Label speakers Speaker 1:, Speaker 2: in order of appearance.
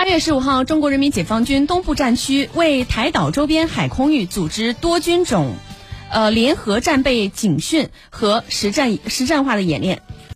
Speaker 1: 八月十五号中国人民解放军东部战区为台岛周边海空域组织多军种呃联合战备警训和实战实战化的演练。